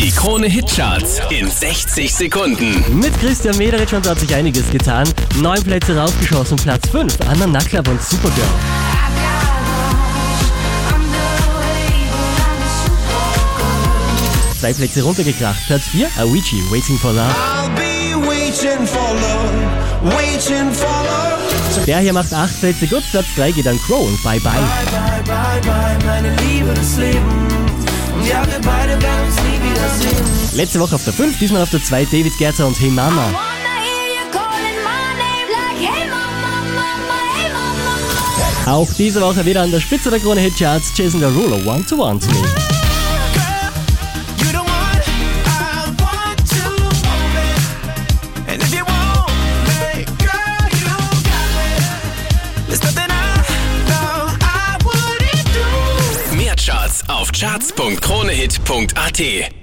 Die Krone Hitcharts in 60 Sekunden. Mit Christian Mederich und da hat sich einiges getan. Neun Plätze raufgeschossen, Platz 5. Anna Nackler und Supergirl. Zwei Plätze runtergekracht, Platz 4. Avicii, Waiting for Love. I'll be waiting for love, waiting for love. Der hier macht acht Plätze gut, Platz 3 geht an Crow und Bye Bye. Bye, bye, bye, meine Liebe des Lebens. Letzte Woche auf der 5, diesmal auf der 2 David Gerzer und Hey Mama. Auch diese Woche wieder an der Spitze der Krone Hitcharts, Jason Derulo, One to One to Me. Mehr Charts auf charts.kronehit.at.